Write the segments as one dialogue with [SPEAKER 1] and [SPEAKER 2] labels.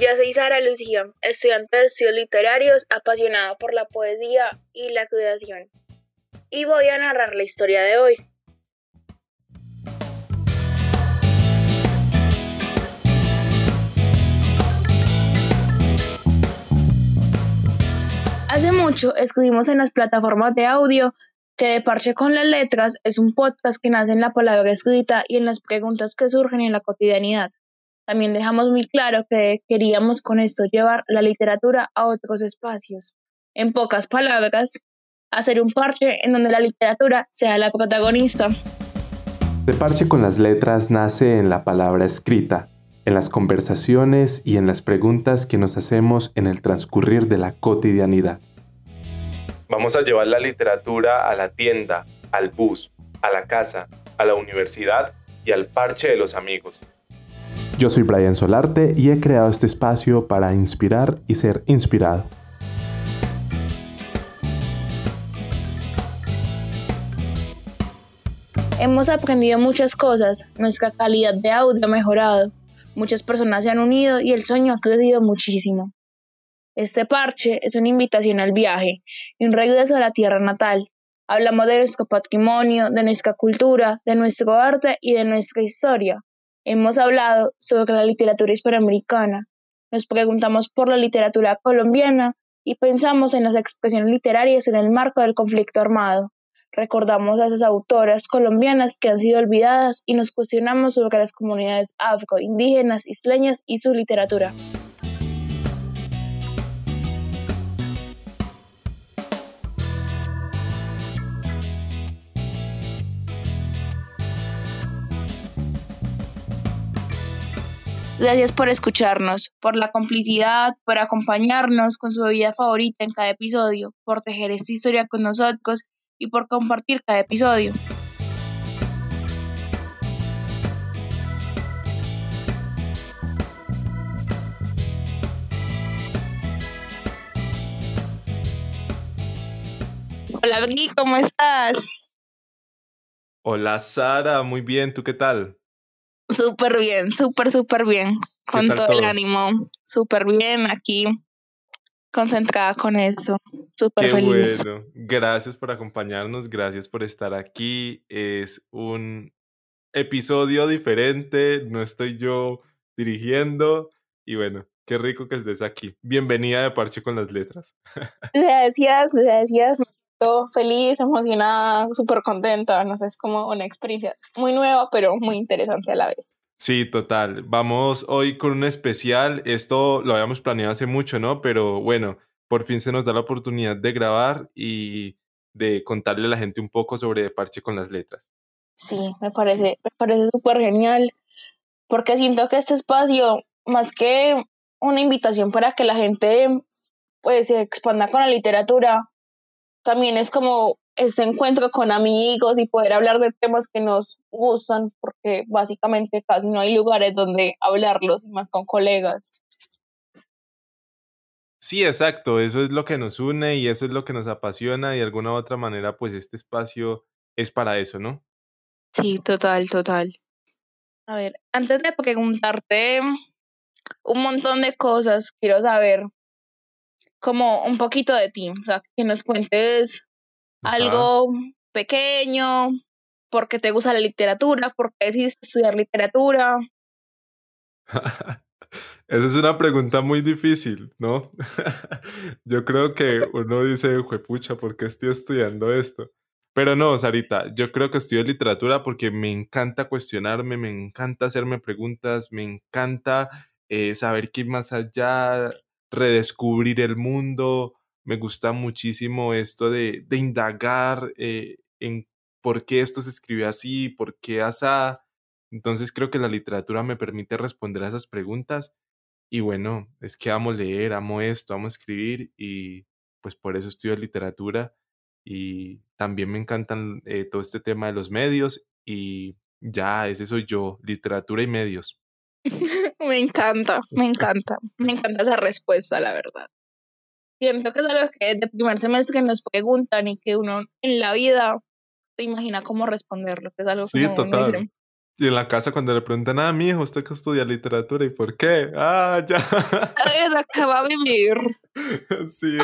[SPEAKER 1] Yo soy Sara Lucía, estudiante de estudios literarios, apasionada por la poesía y la creación. Y voy a narrar la historia de hoy. Hace mucho escribimos en las plataformas de audio que De Parche con las Letras es un podcast que nace en la palabra escrita y en las preguntas que surgen en la cotidianidad. También dejamos muy claro que queríamos con esto llevar la literatura a otros espacios. En pocas palabras, hacer un parche en donde la literatura sea la protagonista.
[SPEAKER 2] De Parche con las Letras nace en la palabra escrita, en las conversaciones y en las preguntas que nos hacemos en el transcurrir de la cotidianidad.
[SPEAKER 3] Vamos a llevar la literatura a la tienda, al bus, a la casa, a la universidad y al parche de los amigos.
[SPEAKER 2] Yo soy Brian Solarte y he creado este espacio para inspirar y ser inspirado.
[SPEAKER 1] Hemos aprendido muchas cosas, nuestra calidad de audio ha mejorado, muchas personas se han unido y el sueño ha crecido muchísimo. Este parche es una invitación al viaje y un regreso a la tierra natal. Hablamos de nuestro patrimonio, de nuestra cultura, de nuestro arte y de nuestra historia. Hemos hablado sobre la literatura hispanoamericana. Nos preguntamos por la literatura colombiana y pensamos en las expresiones literarias en el marco del conflicto armado. Recordamos a esas autoras colombianas que han sido olvidadas y nos cuestionamos sobre las comunidades afro, indígenas, isleñas y su literatura. Gracias por escucharnos, por la complicidad, por acompañarnos con su bebida favorita en cada episodio, por tejer esta historia con nosotros y por compartir cada episodio. Hola, Vicky, ¿cómo estás?
[SPEAKER 3] Hola, Sara, muy bien, ¿tú qué tal?
[SPEAKER 1] Súper bien, súper, súper bien. Con todo, el ánimo, súper bien aquí, concentrada con eso. Súper feliz. Bueno,
[SPEAKER 3] gracias por acompañarnos, gracias por estar aquí. Es un episodio diferente, no estoy yo dirigiendo y bueno, qué rico que estés aquí. Bienvenida de Parche con las Letras.
[SPEAKER 1] Gracias, gracias feliz, emocionada, súper contenta. No sé, es como una experiencia muy nueva, pero muy interesante a la vez.
[SPEAKER 3] Sí, total. Vamos hoy con un especial. Esto lo habíamos planeado hace mucho, ¿no? Pero bueno, por fin se nos da la oportunidad de grabar y de contarle a la gente un poco sobre Parche con las letras.
[SPEAKER 1] Sí, me parece, me parece súper genial, porque siento que este espacio, más que una invitación para que la gente pues se expanda con la literatura, también es como este encuentro con amigos y poder hablar de temas que nos gustan, porque básicamente casi no hay lugares donde hablarlos, y más con colegas.
[SPEAKER 3] Sí, exacto, eso es lo que nos une y eso es lo que nos apasiona y de alguna u otra manera pues este espacio es para eso, ¿no?
[SPEAKER 1] Sí, total, total. A ver, antes de preguntarte un montón de cosas, quiero saber como un poquito de ti, o sea, que nos cuentes algo pequeño, por qué te gusta la literatura, por qué decidiste estudiar literatura.
[SPEAKER 3] Esa es una pregunta muy difícil, ¿no? yo creo que uno dice, pucha, ¿por qué estoy estudiando esto? Pero no, Sarita, yo creo que estudio literatura porque me encanta cuestionarme, me encanta hacerme preguntas, me encanta eh, saber qué más allá redescubrir el mundo. Me gusta muchísimo esto de, de indagar eh, en por qué esto se escribe así, por qué asá. Entonces creo que la literatura me permite responder a esas preguntas. Y bueno, es que amo leer, amo esto, amo escribir y pues por eso estudio literatura. Y también me encantan eh, todo este tema de los medios y ya, ese soy yo, literatura y medios.
[SPEAKER 1] me encanta, me encanta, me encanta esa respuesta, la verdad. Siento que es algo que de primer semestre nos preguntan y que uno en la vida se imagina cómo responderlo, que es algo
[SPEAKER 3] sí, total. Y en la casa cuando le preguntan, ah, mi hijo, usted que estudia literatura, ¿y por qué? Ah, ya.
[SPEAKER 1] acaba de vivir.
[SPEAKER 3] sí,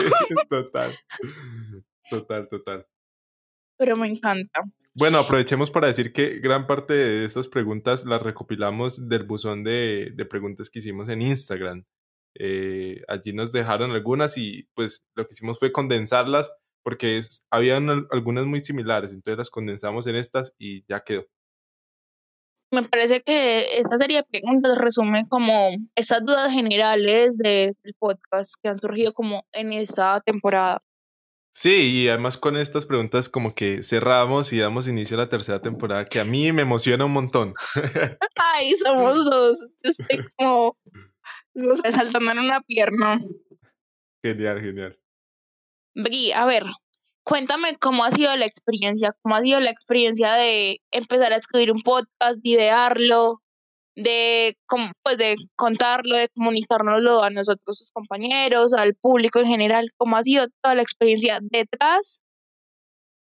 [SPEAKER 3] total. Total, total.
[SPEAKER 1] Pero me encanta.
[SPEAKER 3] Bueno, aprovechemos para decir que gran parte de estas preguntas las recopilamos del buzón de, de preguntas que hicimos en Instagram. Eh, allí nos dejaron algunas y pues lo que hicimos fue condensarlas porque es, habían algunas muy similares, entonces las condensamos en estas y ya quedó.
[SPEAKER 1] Me parece que esta serie de preguntas resume como esas dudas generales del podcast que han surgido como en esta temporada.
[SPEAKER 3] Sí, y además con estas preguntas como que cerramos y damos inicio a la tercera temporada que a mí me emociona un montón.
[SPEAKER 1] Ay, somos dos. estoy como no sé, saltando en una pierna.
[SPEAKER 3] Genial, genial.
[SPEAKER 1] Bri, a ver, cuéntame cómo ha sido la experiencia, cómo ha sido la experiencia de empezar a escribir un podcast, de idearlo, de, pues de contarlo, de comunicárnoslo a nosotros, sus compañeros, al público en general, cómo ha sido toda la experiencia detrás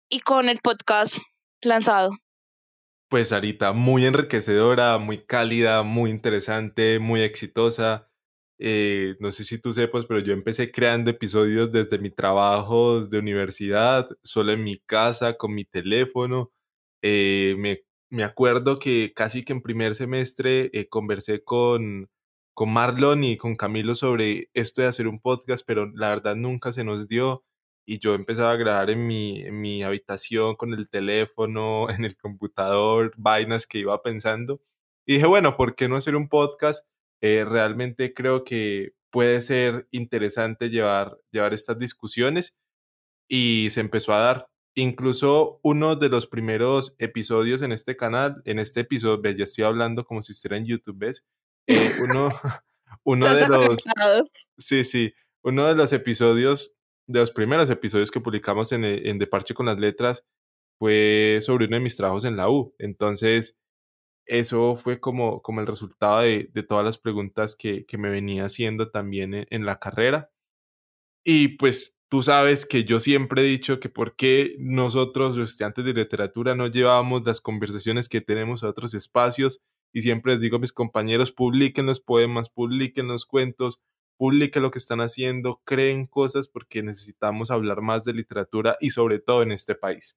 [SPEAKER 1] y con el podcast lanzado.
[SPEAKER 3] Pues Arita, muy enriquecedora, muy cálida, muy interesante, muy exitosa. Eh, no sé si tú sepas, pero yo empecé creando episodios desde mi trabajo de universidad, solo en mi casa, con mi teléfono. Eh, me, me, acuerdo que casi que en primer semestre eh, conversé con, con Marlon y con Camilo sobre esto de hacer un podcast, pero la verdad nunca se nos dio. Y yo empezaba a grabar en mi, en mi habitación con el teléfono, en el computador, vainas que iba pensando. Y dije, bueno, ¿por qué no hacer un podcast? Eh, realmente creo que puede ser interesante llevar, llevar estas discusiones y se empezó a dar. Incluso uno de los primeros episodios en este canal, en este episodio, ya estoy hablando como si estuviera en YouTube, ¿ves? Eh, uno, uno de los... Sí, sí, uno de los episodios, de los primeros episodios que publicamos en, en De Parche con las Letras fue sobre uno de mis trabajos en la U. Entonces, eso fue como, como el resultado de, de todas las preguntas que, que, me venía haciendo también en, la carrera. Y pues tú sabes que yo siempre he dicho que por qué nosotros, los estudiantes de literatura, no llevábamos las conversaciones que tenemos a otros espacios. Y siempre les digo a mis compañeros, publiquen los poemas, publiquen los cuentos, publiquen lo que están haciendo, creen cosas porque necesitamos hablar más de literatura y sobre todo en este país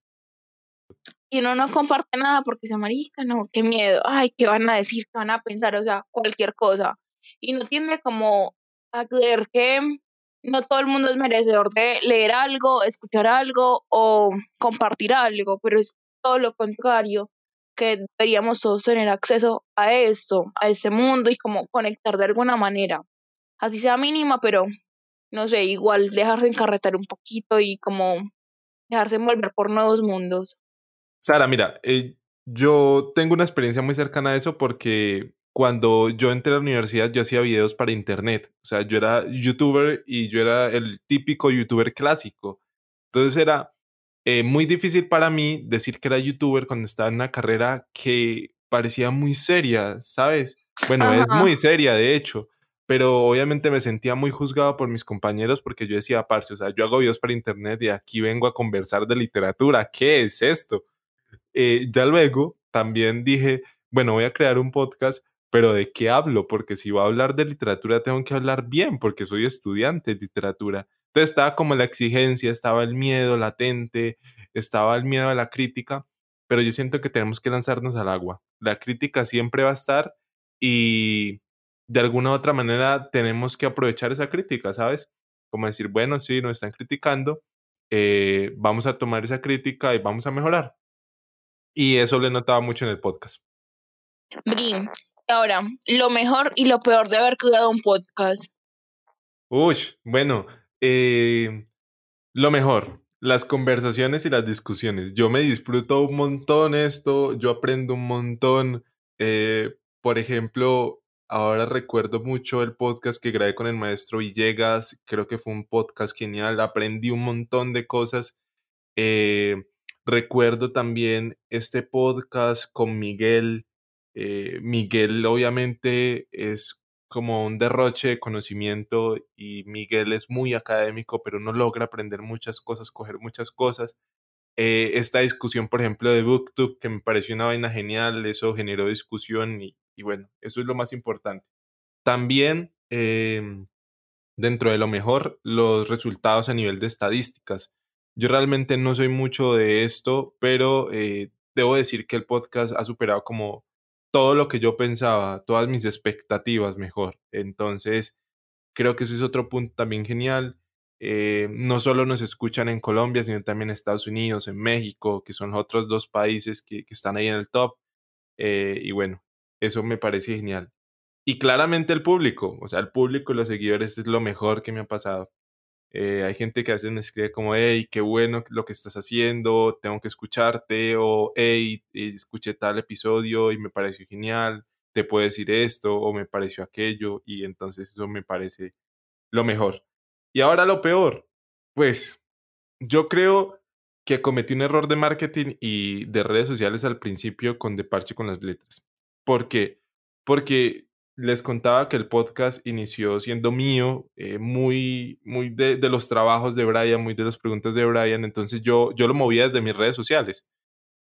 [SPEAKER 1] y uno no comparte nada porque se marica, no, qué miedo, ay, qué van a decir, qué van a pensar, o sea, cualquier cosa. Y no tiene como a que no todo el mundo es merecedor de leer algo, escuchar algo o compartir algo, pero es todo lo contrario, que deberíamos todos tener acceso a esto, a este mundo y como conectar de alguna manera. Así sea mínima, pero no sé, igual dejarse encarretar un poquito y como dejarse envolver por nuevos mundos.
[SPEAKER 3] Sara, mira, eh, yo tengo una experiencia muy cercana a eso porque cuando yo entré a la universidad yo hacía videos para internet. O sea, yo era youtuber y yo era el típico youtuber clásico. Entonces era eh, muy difícil para mí decir que era youtuber cuando estaba en una carrera que parecía muy seria, ¿sabes? Bueno, es muy seria, de hecho. Pero obviamente me sentía muy juzgado por mis compañeros porque yo decía, parce, o sea, yo hago videos para internet y aquí vengo a conversar de literatura. ¿Qué es esto? Eh, ya luego también dije, bueno, voy a crear un podcast, pero ¿de qué hablo? Porque si voy a hablar de literatura, tengo que hablar bien, porque soy estudiante de literatura. Entonces estaba como la exigencia, estaba el miedo latente, estaba el miedo a la crítica, pero yo siento que tenemos que lanzarnos al agua. La crítica siempre va a estar y de alguna u otra manera tenemos que aprovechar esa crítica, ¿sabes? Como decir, bueno, sí, nos están criticando, eh, vamos a tomar esa crítica y vamos a mejorar. Y eso le notaba mucho en el podcast.
[SPEAKER 1] Bri, ahora, lo mejor y lo peor de haber creado un podcast.
[SPEAKER 3] Uy, bueno, eh, lo mejor, las conversaciones y las discusiones. Yo me disfruto un montón esto, yo aprendo un montón. Eh, por ejemplo, ahora recuerdo mucho el podcast que grabé con el maestro Villegas, creo que fue un podcast genial, aprendí un montón de cosas. Eh, Recuerdo también este podcast con Miguel. Eh, Miguel obviamente es como un derroche de conocimiento y Miguel es muy académico, pero no logra aprender muchas cosas, coger muchas cosas. Eh, esta discusión, por ejemplo, de BookTube, que me pareció una vaina genial, eso generó discusión y, bueno, eso es lo más importante. También, em, dentro de lo mejor, los resultados a nivel de estadísticas. Yo realmente no soy mucho de esto, pero eh, debo decir que el podcast ha superado como todo lo que yo pensaba, todas mis expectativas mejor. Entonces, creo que ese es otro punto también genial. Eh, no solo nos escuchan en Colombia, sino también en Estados Unidos, en México, que son otros dos países que, están ahí en el top. Eh, y bueno, eso me parece genial. Y claramente el público, o sea, el público y los seguidores es lo mejor que me ha pasado. Eh, hay gente que a veces me escribe como, hey, qué bueno lo que estás haciendo, tengo que escucharte, o hey, escuché tal episodio y me pareció genial, te puedo decir esto, o me pareció aquello, y entonces eso me parece lo mejor. Y ahora lo peor, pues yo creo que cometí un error de marketing y de redes sociales al principio con De con las letras. ¿Por qué? Porque les contaba que el podcast inició siendo mío, eh, muy, muy de, los trabajos de Brian, muy de las preguntas de Brian, entonces yo, yo lo movía desde mis redes sociales.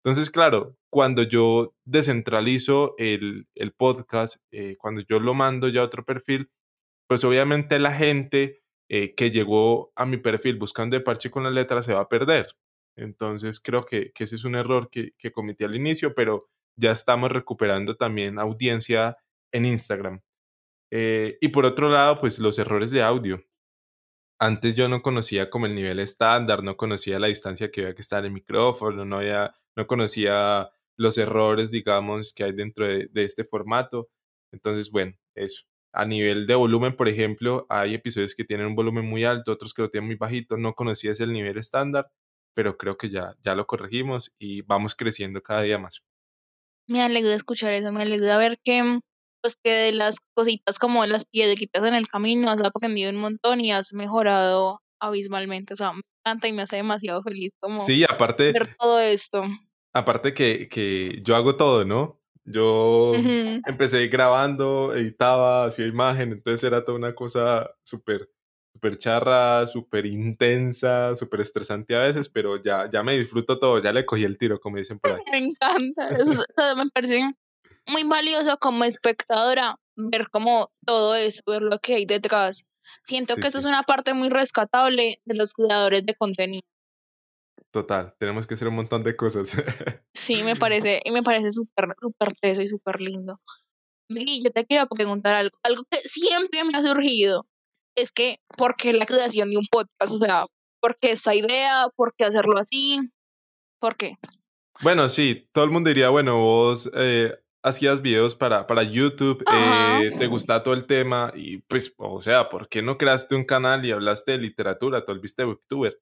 [SPEAKER 3] Entonces, claro, cuando yo descentralizo el, el podcast, eh, cuando yo lo mando ya a otro perfil, pues obviamente la gente eh, que llegó a mi perfil buscando de parche con la letra se va a perder. Entonces creo que, ese es un error que, cometí al inicio, pero ya estamos recuperando también audiencia en Instagram. Eh, y por otro lado, pues los errores de audio. Antes yo no conocía como el nivel estándar, no conocía la distancia que había que estar el micrófono, no, había, no conocía los errores, digamos, que hay dentro de este formato. Entonces, bueno, eso a nivel de volumen, por ejemplo, hay episodios que tienen un volumen muy alto, otros que lo tienen muy bajito. No conocía ese nivel estándar, pero creo que ya, ya lo corregimos y vamos creciendo cada día más.
[SPEAKER 1] Me alegra escuchar eso, me alegra ver que, pues, que de las cositas como las piedritas en el camino has aprendido un montón y has mejorado abismalmente. O sea, me encanta y me hace demasiado feliz como
[SPEAKER 3] sí, aparte,
[SPEAKER 1] ver todo esto.
[SPEAKER 3] Aparte que, que yo hago todo, ¿no? Yo empecé grabando, editaba, hacía imagen, entonces era toda una cosa súper súper charra, súper intensa, súper estresante a veces, pero ya, ya me disfruto todo, ya le cogí el tiro, como dicen por ahí.
[SPEAKER 1] Me encanta, eso, me parece muy valioso como espectadora ver como todo eso, ver lo que hay detrás. Siento que esto es una parte muy rescatable de los creadores de contenido.
[SPEAKER 3] Total, tenemos que hacer un montón de cosas.
[SPEAKER 1] Sí, me parece, y me parece súper, súper teso y súper lindo. Y yo te quiero preguntar algo, algo que siempre me ha surgido, es que, ¿por qué la creación de un podcast? O sea, ¿por qué esta idea? ¿Por qué hacerlo así? ¿Por qué?
[SPEAKER 3] Bueno, sí, todo el mundo diría, bueno, vos eh, hacías videos para, para YouTube, eh, te gusta todo el tema y pues, o sea, ¿por qué no creaste un canal y hablaste de literatura, te volviste booktuber?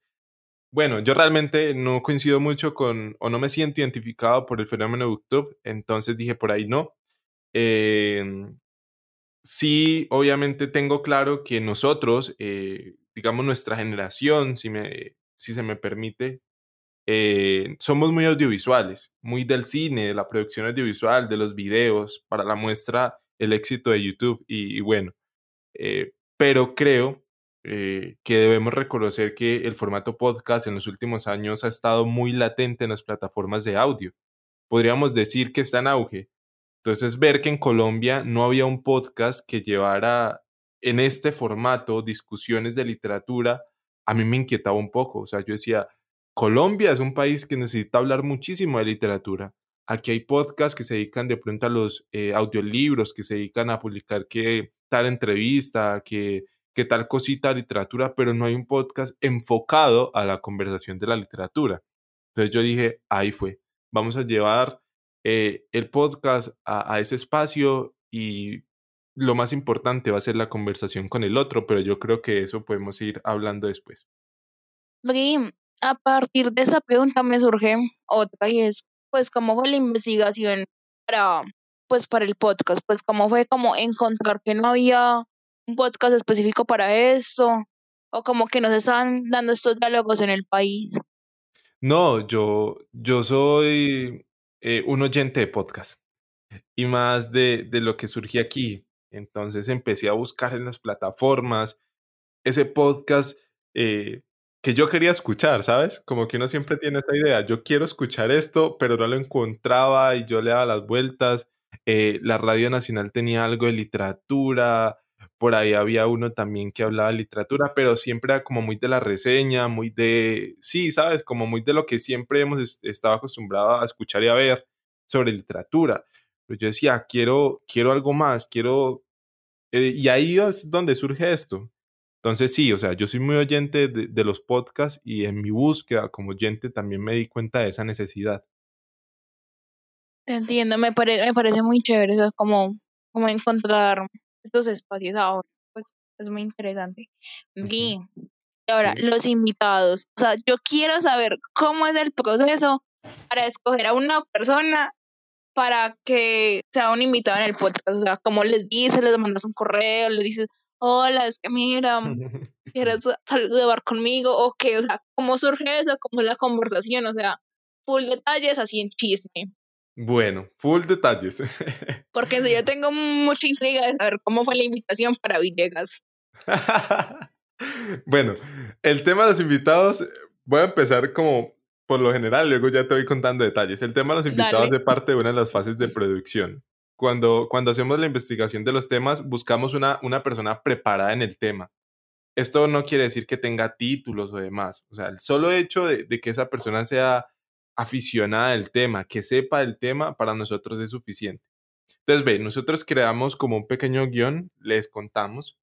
[SPEAKER 3] Bueno, yo realmente no coincido mucho con, o no me siento identificado por el fenómeno de BookTube, entonces dije por ahí no. Em, sí, obviamente tengo claro que nosotros, eh, digamos nuestra generación, si, me, si se me permite, eh, somos muy audiovisuales, muy del cine, de la producción audiovisual, de los videos, para la muestra el éxito de YouTube y, bueno, eh, pero creo eh, que debemos reconocer que el formato podcast en los últimos años ha estado muy latente en las plataformas de audio. Podríamos decir que está en auge. Entonces, ver que en Colombia no había un podcast que llevara en este formato discusiones de literatura, a mí me inquietaba un poco. O sea, yo decía, Colombia es un país que necesita hablar muchísimo de literatura. Aquí hay podcasts que se dedican de pronto a los eh, audiolibros, que se dedican a publicar que tal entrevista, que tal cosita literatura, pero no hay un podcast enfocado a la conversación de la literatura. Entonces yo dije, ahí fue, vamos a llevar eh, el podcast a, ese espacio y lo más importante va a ser la conversación con el otro, pero yo creo que eso podemos ir hablando después.
[SPEAKER 1] A partir de esa pregunta me surge otra y es, pues, ¿cómo fue la investigación para, pues, para el podcast? Pues, ¿cómo fue como encontrar que no había un podcast específico para esto? ¿O como que nos están dando estos diálogos en el país?
[SPEAKER 3] No, yo, yo soy eh, un oyente de podcast y más de, de lo que surgió aquí. Entonces empecé a buscar en las plataformas ese podcast eh, que yo quería escuchar, ¿sabes? Como que uno siempre tiene esa idea, yo quiero escuchar esto, pero no lo encontraba y yo le daba las vueltas. Eh, la Radio Nacional tenía algo de literatura, por ahí había uno también que hablaba de literatura, pero siempre era como muy de la reseña, muy de, sí, ¿sabes? Como muy de lo que siempre hemos estado acostumbrados a escuchar y a ver sobre literatura. Pero yo decía, quiero, quiero algo más, quiero... Eh, y ahí es donde surge esto. Entonces sí, o sea, yo soy muy oyente de, los podcasts y en mi búsqueda como oyente también me di cuenta de esa necesidad.
[SPEAKER 1] Te entiendo, me, me parece muy chévere, eso es como, como encontrar estos espacios ahora, pues es muy interesante. Y ahora, los invitados, o sea, yo quiero saber cómo es el proceso para escoger a una persona para que sea un invitado en el podcast, o sea, como les dices, les mandas un correo, les dices, hola, es que mira, ¿quieres saludar conmigo? O qué, o sea, ¿cómo surge eso? ¿Cómo es la conversación? O sea, full detalles así en chisme.
[SPEAKER 3] Bueno, full detalles.
[SPEAKER 1] Porque si yo tengo mucha intriga de saber cómo fue la invitación para Villegas.
[SPEAKER 3] bueno, el tema de los invitados, voy a empezar como por lo general, luego ya te voy contando detalles. El tema de los invitados de parte de una de las fases de producción cuando, cuando hacemos la investigación de los temas, buscamos una, una persona preparada en el tema. Esto no quiere decir que tenga títulos o demás. O sea, el solo hecho de, que esa persona sea aficionada del tema, que sepa el tema, para nosotros es suficiente. Entonces, ve, nosotros creamos como un pequeño guion, les contamos.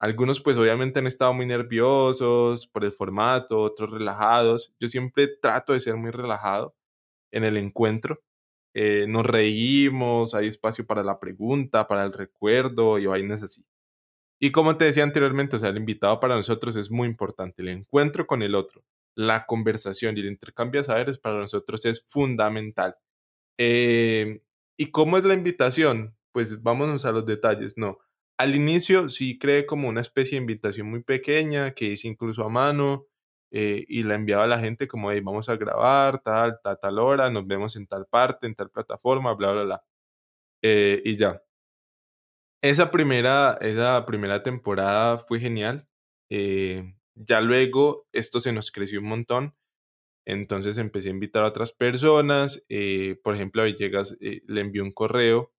[SPEAKER 3] Algunos pues obviamente han estado muy nerviosos por el formato, otros relajados. Yo siempre trato de ser muy relajado en el encuentro eh, nos reímos, hay espacio para la pregunta, para el recuerdo y vainas así. Y como te decía anteriormente, o sea, el invitado para nosotros es muy importante, el encuentro con el otro, la conversación y el intercambio de saberes para nosotros es fundamental. Eh, ¿Y cómo es la invitación? Pues vámonos a los detalles, no. Al inicio sí cree como una especie de invitación muy pequeña que hice incluso a mano, eh, y la enviaba a la gente como, hey, vamos a grabar, tal, tal, hora, nos vemos en tal parte, en tal plataforma, bla, bla, bla. Eh, y ya. Esa primera, esa primera temporada fue genial. Eh, ya luego esto se nos creció un montón. Entonces empecé a invitar a otras personas. por ejemplo, a Villegas le envió un correo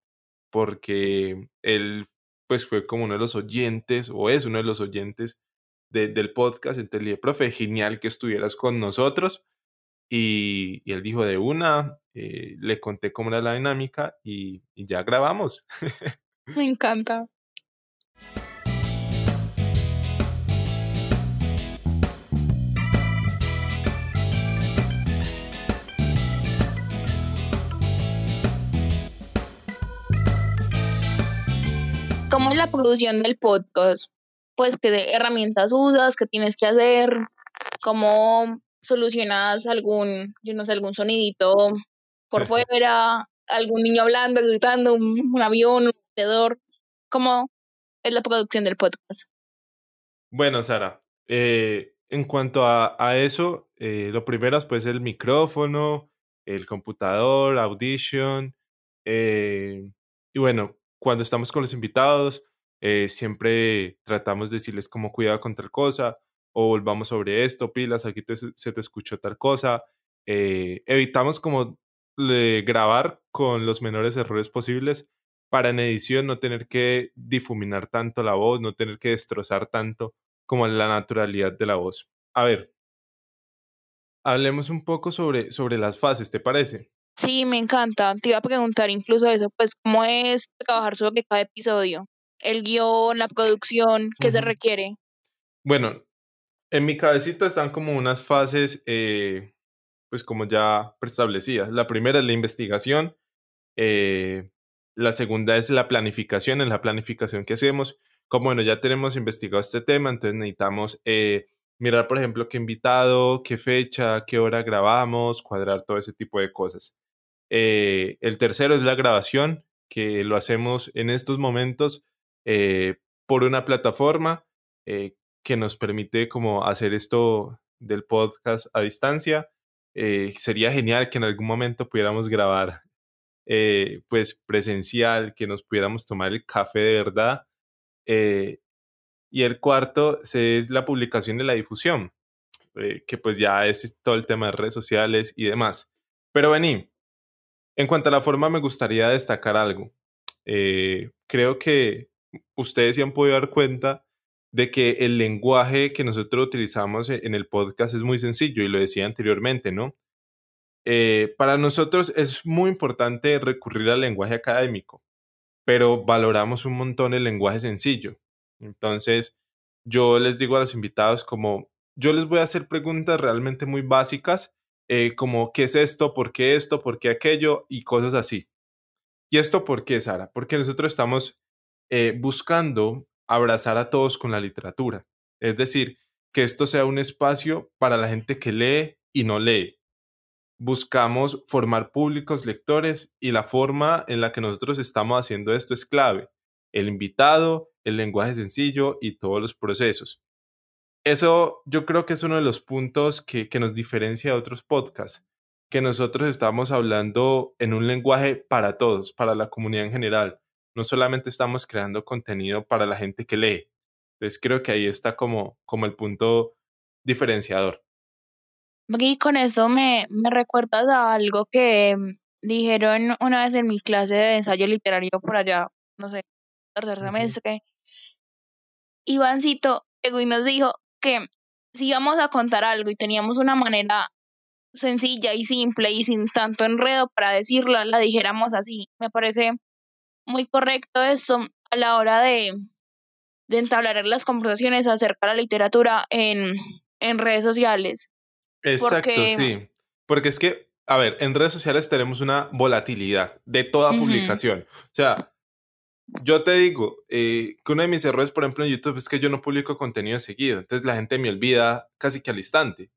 [SPEAKER 3] porque él pues fue como uno de los oyentes o es uno de los oyentes del podcast. Entonces le dije, profe, genial que estuvieras con nosotros. Y, él dijo de una, eh, le conté cómo era la dinámica y, y ya grabamos.
[SPEAKER 1] Me encanta. ¿Cómo es la producción del podcast? Pues qué herramientas usas, qué tienes que hacer, cómo solucionas algún, yo no sé, algún sonidito por fuera, algún niño hablando, gritando, un, avión, un vendedor, cómo es la producción del podcast.
[SPEAKER 3] Bueno, Sara, eh, en cuanto a, a eso, eh, lo primero es pues el micrófono, el computador, Audition, eh, y bueno, cuando estamos con los invitados, eh, siempre tratamos de decirles como cuidado con tal cosa o volvamos sobre esto, pilas, aquí se te escuchó tal cosa. Eh, evitamos como grabar con los menores errores posibles para en edición no tener que difuminar tanto la voz, no tener que destrozar tanto como la naturalidad de la voz. A ver, hablemos un poco sobre, sobre las fases, ¿te parece?
[SPEAKER 1] Sí, me encanta. Te iba a preguntar incluso eso, pues, ¿cómo es trabajar sobre cada episodio? El guion, la producción, ¿qué se requiere?
[SPEAKER 3] Bueno, en mi cabecita están como unas fases, eh, pues como ya preestablecidas. La primera es la investigación, eh, la segunda es la planificación, en la planificación que hacemos. Como bueno, ya tenemos investigado este tema, entonces necesitamos eh, mirar, por ejemplo, qué invitado, qué fecha, qué hora grabamos, cuadrar todo ese tipo de cosas. el tercero es la grabación, que lo hacemos en estos momentos eh, por una plataforma eh, que nos permite como hacer esto del podcast a distancia. Eh, sería genial que en algún momento pudiéramos grabar pues presencial, que nos pudiéramos tomar el café de verdad. y el cuarto es la publicación de la difusión. eh, que pues ya es todo el tema de redes sociales y demás. Pero vení, en cuanto a la forma me gustaría destacar algo. Eh, creo que ustedes se han podido dar cuenta de que el lenguaje que nosotros utilizamos en el podcast es muy sencillo y lo decía anteriormente, ¿no? Eh, para nosotros es muy importante recurrir al lenguaje académico, pero valoramos un montón el lenguaje sencillo. Entonces, yo les digo a los invitados como, yo les voy a hacer preguntas realmente muy básicas, eh, como qué es esto, por qué esto, por qué aquello y cosas así. ¿Y esto por qué, Sara? Porque nosotros estamos eh, buscando abrazar a todos con la literatura. Es decir, que esto sea un espacio para la gente que lee y no lee. Buscamos formar públicos lectores y la forma en la que nosotros estamos haciendo esto es clave. El invitado, el lenguaje sencillo y todos los procesos. Eso yo creo que es uno de los puntos que, que nos diferencia de otros podcasts, que nosotros estamos hablando en un lenguaje para todos, para la comunidad en general no solamente estamos creando contenido para la gente que lee. Entonces creo que ahí está como, como el punto diferenciador.
[SPEAKER 1] Y con eso me, me recuerdas a algo que mm, dijeron una vez en mi clase de ensayo literario por allá, no sé, tercer semestre. Ivancito llegó y nos dijo que si íbamos a contar algo y teníamos una manera sencilla y simple y sin tanto enredo para decirlo, la dijéramos así. Me parece muy correcto eso a la hora de, de entablar las conversaciones acerca de la literatura en, en redes sociales.
[SPEAKER 3] Exacto, sí. Porque es que, a ver, en redes sociales tenemos una volatilidad de toda publicación. O sea, yo te digo eh, que uno de mis errores, por ejemplo, en YouTube es que yo no publico contenido seguido. Entonces la gente me olvida casi que al instante.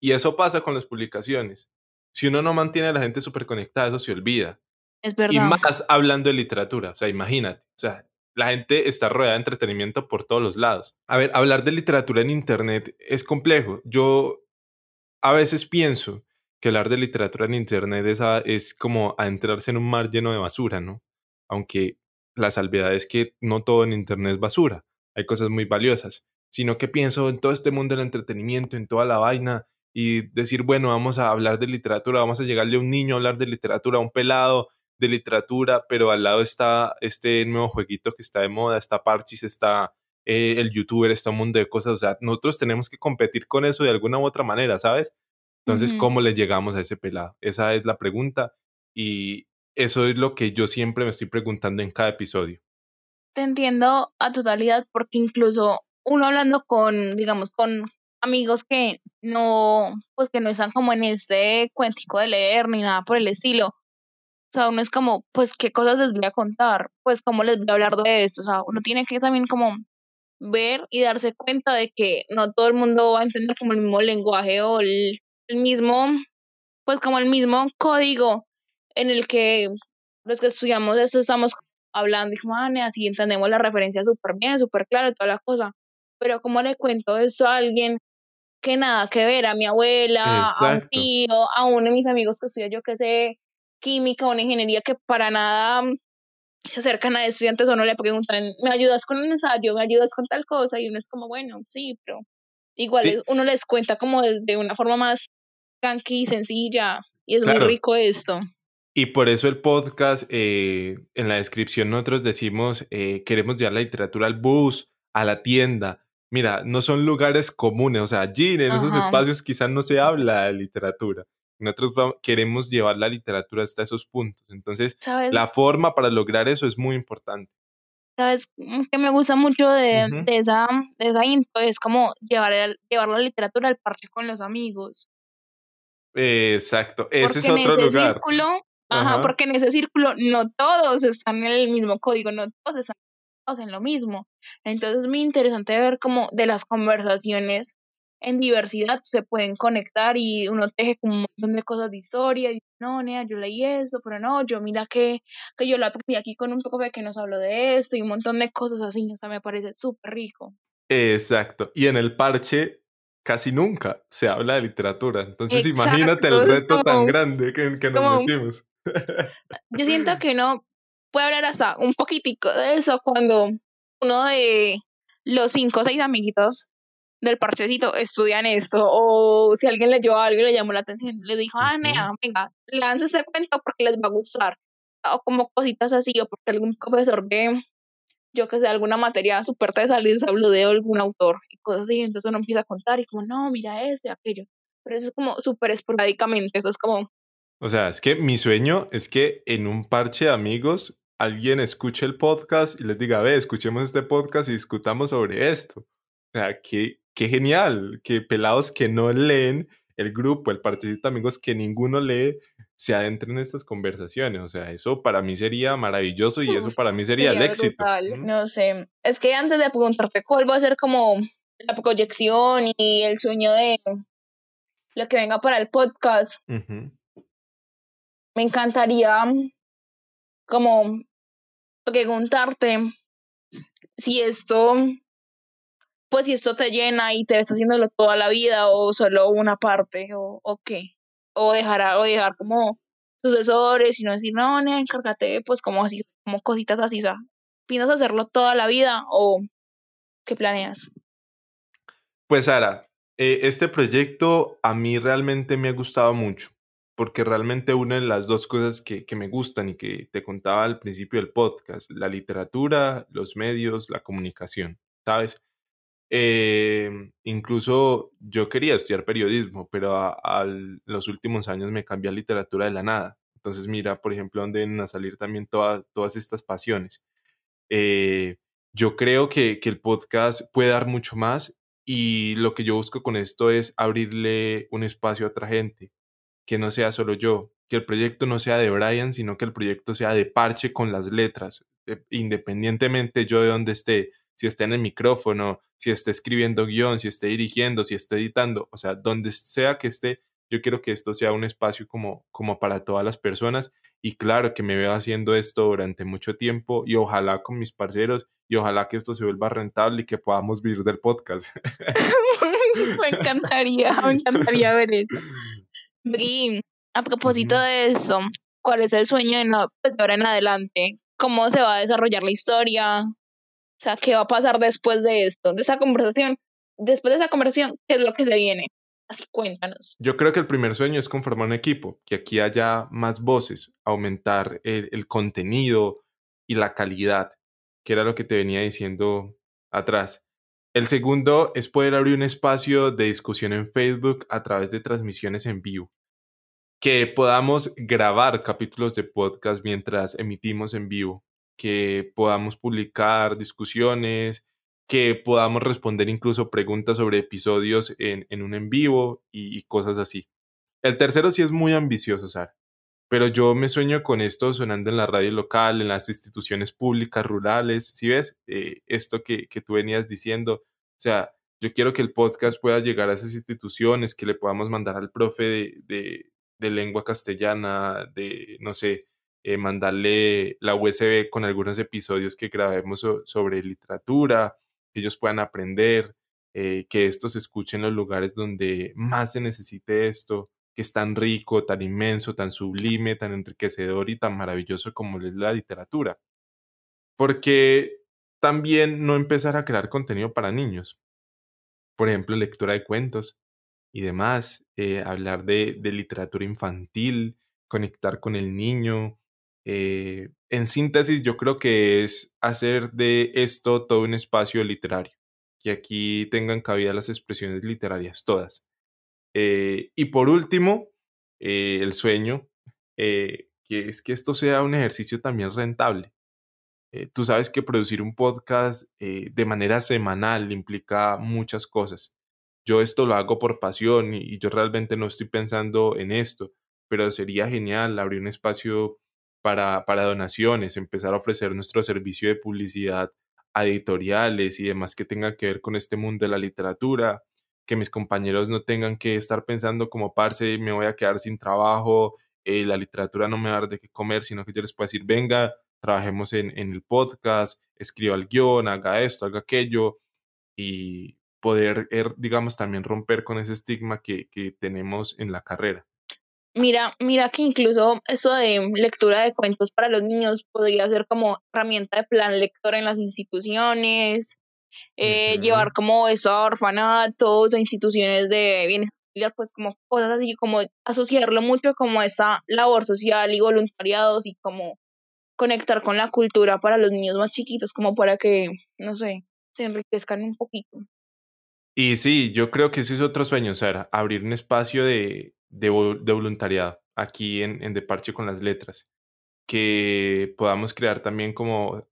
[SPEAKER 3] Y eso pasa con las publicaciones. Si uno no mantiene a la gente súper conectada, eso se olvida.
[SPEAKER 1] Es verdad.
[SPEAKER 3] Y más hablando de literatura, o sea, imagínate, o sea, la gente está rodeada de entretenimiento por todos los lados. A ver, hablar de literatura en Internet es complejo. Yo a veces pienso que hablar de literatura en Internet es, es como adentrarse en un mar lleno de basura, ¿no? Aunque la salvedad es que no todo en Internet es basura, hay cosas muy valiosas, sino que pienso en todo este mundo del entretenimiento, en toda la vaina, y decir, bueno, vamos a hablar de literatura, vamos a llegarle a un niño a hablar de literatura, a un pelado, de literatura, pero al lado está este nuevo jueguito que está de moda, está Parchis, está eh, el youtuber, está un mundo de cosas, o sea, nosotros tenemos que competir con eso de alguna u otra manera, ¿sabes? Entonces, ¿cómo le llegamos a ese pelado? Esa es la pregunta y eso es lo que yo siempre me estoy preguntando en cada episodio.
[SPEAKER 1] Te entiendo a totalidad porque incluso uno hablando con, digamos, con amigos que no, pues que no están como en este cuentico de leer ni nada por el estilo, o sea, uno es como, pues, ¿qué cosas les voy a contar? Pues, ¿cómo les voy a hablar de esto? O sea, uno tiene que también como ver y darse cuenta de que no todo el mundo va a entender como el mismo lenguaje o el, mismo, pues como el mismo código en el que los que estudiamos esto estamos hablando y como, ah, así entendemos la referencia súper bien, súper claro y toda la cosa. Pero ¿cómo le cuento eso a alguien que nada que ver, a mi abuela, a un tío, a uno de mis amigos que estudia, yo que sé, química una ingeniería que para nada mm, se acercan a estudiantes o no le preguntan, ¿me ayudas con un ensayo? ¿Me ayudas con tal cosa? Y uno es como, bueno, sí, pero igual uno les cuenta como desde una forma más canqui, sencilla, y es muy rico esto.
[SPEAKER 3] Y por eso el podcast, eh, en la descripción nosotros decimos, eh, queremos llevar la literatura al bus, a la tienda. Mira, no son lugares comunes, o sea, allí en esos espacios quizás no se habla de literatura. Nosotros queremos llevar la literatura hasta esos puntos. Entonces, la forma para lograr eso es muy importante.
[SPEAKER 1] ¿Sabes? Mm, que me gusta mucho de, de esa, de esa intro, es como llevar, el, llevar la literatura al parque con los amigos.
[SPEAKER 3] Exacto, ese es otro lugar.
[SPEAKER 1] Círculo, ajá. porque en ese círculo no todos están en el mismo código, no todos están en lo mismo. Entonces es muy interesante ver como de las conversaciones en diversidad se pueden conectar y uno teje como un montón de cosas de historia y no, nea, yo leí eso, pero no, yo mira que, que yo la aprendí aquí con un poco de que nos habló de esto y un montón de cosas así, o sea, me parece súper rico.
[SPEAKER 3] Exacto, y en el parche casi nunca se habla de literatura, entonces imagínate el reto tan grande que, que nos metimos.
[SPEAKER 1] yo siento que uno puede hablar hasta un poquitico de eso cuando uno de los cinco o seis amiguitos del parchecito estudian esto, o si alguien leyó algo y le llamó la atención, le dijo, ah, nea, venga, lance ese cuento porque les va a gustar, o como cositas así, o porque algún profesor de, yo que sé, alguna materia súper tesa les habló de algún autor y cosas así, entonces uno empieza a contar y como, no, mira este, aquello, pero eso es como súper esporádicamente, eso es como...
[SPEAKER 3] O sea, es que mi sueño es que en un parche de amigos alguien escuche el podcast y les diga, ve, escuchemos este podcast y discutamos sobre esto. O sea, qué, qué genial, que pelados que no leen el grupo, el de amigos que ninguno lee, se adentren en estas conversaciones. O sea, eso para mí sería maravilloso y eso para mí sería, el éxito.
[SPEAKER 1] No sé, es que antes de preguntarte cuál va a ser como la proyección y el sueño de lo que venga para el podcast, me encantaría como preguntarte si esto, pues si esto te llena y te está haciéndolo toda la vida o solo una parte o, o qué, o dejar, o dejar como sucesores y no decir, no, no, encárgate, pues como así, como cositas así, o sea, ¿piensas hacerlo toda la vida o qué planeas?
[SPEAKER 3] Pues Sara, eh, este proyecto a mí realmente me ha gustado mucho porque realmente une las dos cosas que, me gustan y que te contaba al principio del podcast, la literatura, los medios, la comunicación, ¿sabes? Eh, incluso yo quería estudiar periodismo, pero a, los últimos años me cambié a literatura de la nada. Entonces mira, por ejemplo, dónde vienen a salir también todas todas estas pasiones. Eh, yo creo que, que el podcast puede dar mucho más y lo que yo busco con esto es abrirle un espacio a otra gente, que no sea solo yo, que el proyecto no sea de Brian, sino que el proyecto sea de parche con las letras, eh, independientemente yo de donde esté, si esté en el micrófono, si esté escribiendo guion, si esté dirigiendo, si esté editando, o sea, donde sea que esté, yo quiero que esto sea un espacio como, como para todas las personas y claro que me veo haciendo esto durante mucho tiempo y ojalá con mis parceros y ojalá que esto se vuelva rentable y que podamos vivir del podcast.
[SPEAKER 1] me encantaría, me encantaría ver eso. Bri, a propósito de eso, ¿cuál es el sueño de, no, pues, de ahora en adelante? ¿Cómo se va a desarrollar la historia? O sea, ¿qué va a pasar después de esto, de esa conversación? Después de esa conversación, ¿qué es lo que se viene? Así cuéntanos.
[SPEAKER 3] Yo creo que el primer sueño es conformar un equipo, que aquí haya más voces, aumentar el, el contenido y la calidad, que era lo que te venía diciendo atrás. El segundo es poder abrir un espacio de discusión en Facebook a través de transmisiones en vivo. Que podamos grabar capítulos de podcast mientras emitimos en vivo. Que podamos publicar discusiones. Que podamos responder incluso preguntas sobre episodios en, un en vivo y, cosas así. El tercero sí es muy ambicioso, Sara. Pero yo me sueño con esto sonando en la radio local, en las instituciones públicas rurales. Si ves eh, esto que, que tú venías diciendo? O sea, yo quiero que el podcast pueda llegar a esas instituciones, que le podamos mandar al profe de, de, lengua castellana, de, no sé, eh, mandarle la USB con algunos episodios que grabemos sobre literatura, que ellos puedan aprender, eh, que esto se escuche en los lugares donde más se necesite esto, que es tan rico, tan inmenso, tan sublime, tan enriquecedor y tan maravilloso como es la literatura. Porque también no empezar a crear contenido para niños. Por ejemplo, lectura de cuentos y demás, eh, hablar de, literatura infantil, conectar con el niño. Eh, en síntesis, yo creo que es hacer de esto todo un espacio literario, que aquí tengan cabida las expresiones literarias todas. Eh, y por último, eh, el sueño, que es que esto sea un ejercicio también rentable. tú sabes que producir un podcast de manera semanal implica muchas cosas. Yo esto lo hago por pasión y, yo realmente no estoy pensando en esto, pero sería genial abrir un espacio para, donaciones, empezar a ofrecer nuestro servicio de publicidad a editoriales y demás que tenga que ver con este mundo de la literatura, que mis compañeros no tengan que estar pensando como, parce, me voy a quedar sin trabajo, eh, la literatura no me va a dar de qué comer, sino que yo les puedo decir, venga, trabajemos en, el podcast, escriba el guion, haga esto, haga aquello, y poder, er, digamos, también romper con ese estigma que tenemos en la carrera.
[SPEAKER 1] Mira, mira que incluso eso de lectura de cuentos para los niños podría ser como herramienta de plan lector en las instituciones, eh, llevar como eso a orfanatos, a instituciones de bienes pues como cosas así, como asociarlo mucho como esa labor social y voluntariados y como conectar con la cultura para los niños más chiquitos, como para que, no sé, se enriquezcan un poquito.
[SPEAKER 3] Y sí, yo creo que ese es otro sueño, Sara, abrir un espacio de, de, voluntariado aquí en, en De Parche con las Letras, que podamos crear también como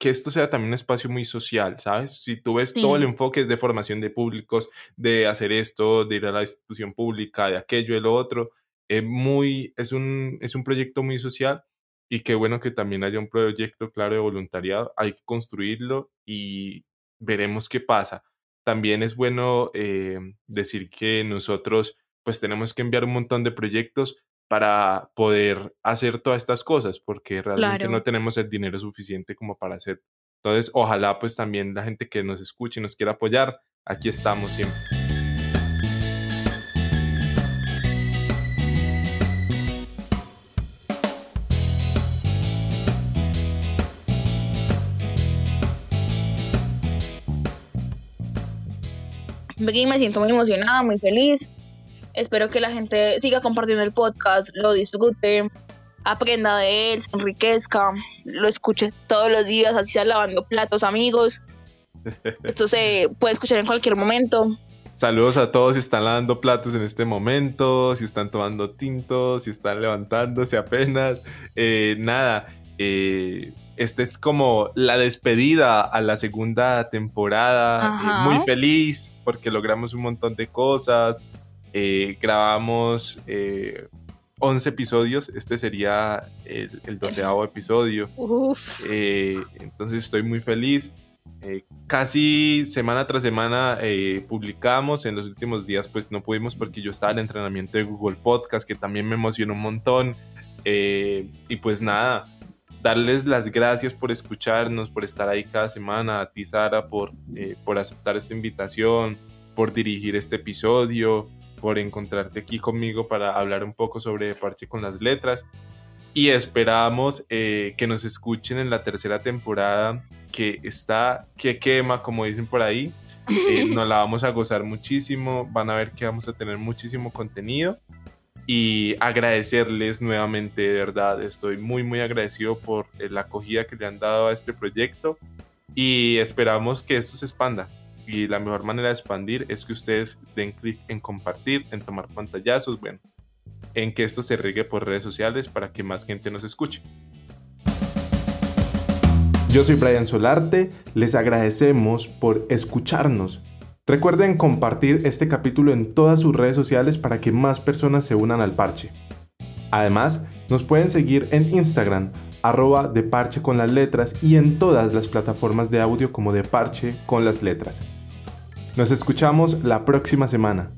[SPEAKER 3] que esto sea también un espacio muy social, ¿sabes? Si tú ves todo el enfoque es de formación de públicos, de hacer esto, de ir a la institución pública, de aquello, de lo otro, es muy, es un, es un proyecto muy social y qué bueno que también haya un proyecto claro de voluntariado, hay que construirlo y veremos qué pasa. También es bueno eh, decir que nosotros pues tenemos que enviar un montón de proyectos para poder hacer todas estas cosas, porque realmente no tenemos el dinero suficiente como para hacer. Entonces, ojalá pues también la gente que nos escuche y nos quiera apoyar, aquí estamos siempre.
[SPEAKER 1] me siento muy emocionada, muy feliz. Espero que la gente siga compartiendo el podcast, lo disfrute, aprenda de él, se enriquezca, lo escuche todos los días, así sea lavando platos, amigos. Esto se puede escuchar en cualquier momento.
[SPEAKER 3] Saludos a todos si están lavando platos en este momento, si están tomando tintos, si están levantándose apenas. Eh, nada, eh, esta es como la despedida a la segunda temporada. Eh, muy feliz porque logramos un montón de cosas. Eh, grabamos 11 episodios. Este sería el, doceavo episodio. entonces estoy muy feliz. casi semana tras semana publicamos. En los últimos días pues no pudimos porque yo estaba en el entrenamiento de Google Podcast que también me emocionó un montón. y pues nada, darles las gracias por escucharnos, por estar ahí cada semana, a ti Sara por, eh, por aceptar esta invitación, por dirigir este episodio, por encontrarte aquí conmigo para hablar un poco sobre Parche con las Letras. Y esperamos eh, que nos escuchen en la tercera temporada que está, que quema, como dicen por ahí. Eh, nos la vamos a gozar muchísimo, van a ver que vamos a tener muchísimo contenido y agradecerles nuevamente, de verdad, estoy muy, muy agradecido por la acogida que le han dado a este proyecto y esperamos que esto se expanda. Y la mejor manera de expandir es que ustedes den clic en compartir, en tomar pantallazos, bueno, en que esto se riegue por redes sociales para que más gente nos escuche.
[SPEAKER 2] Yo soy Brian Solarte, les agradecemos por escucharnos Recuerden compartir este capítulo en todas sus redes sociales para que más personas se unan al parche. Además, nos pueden seguir en Instagram, arroba de parche con las letras y en todas las plataformas de audio como de parche con las letras. Nos escuchamos la próxima semana.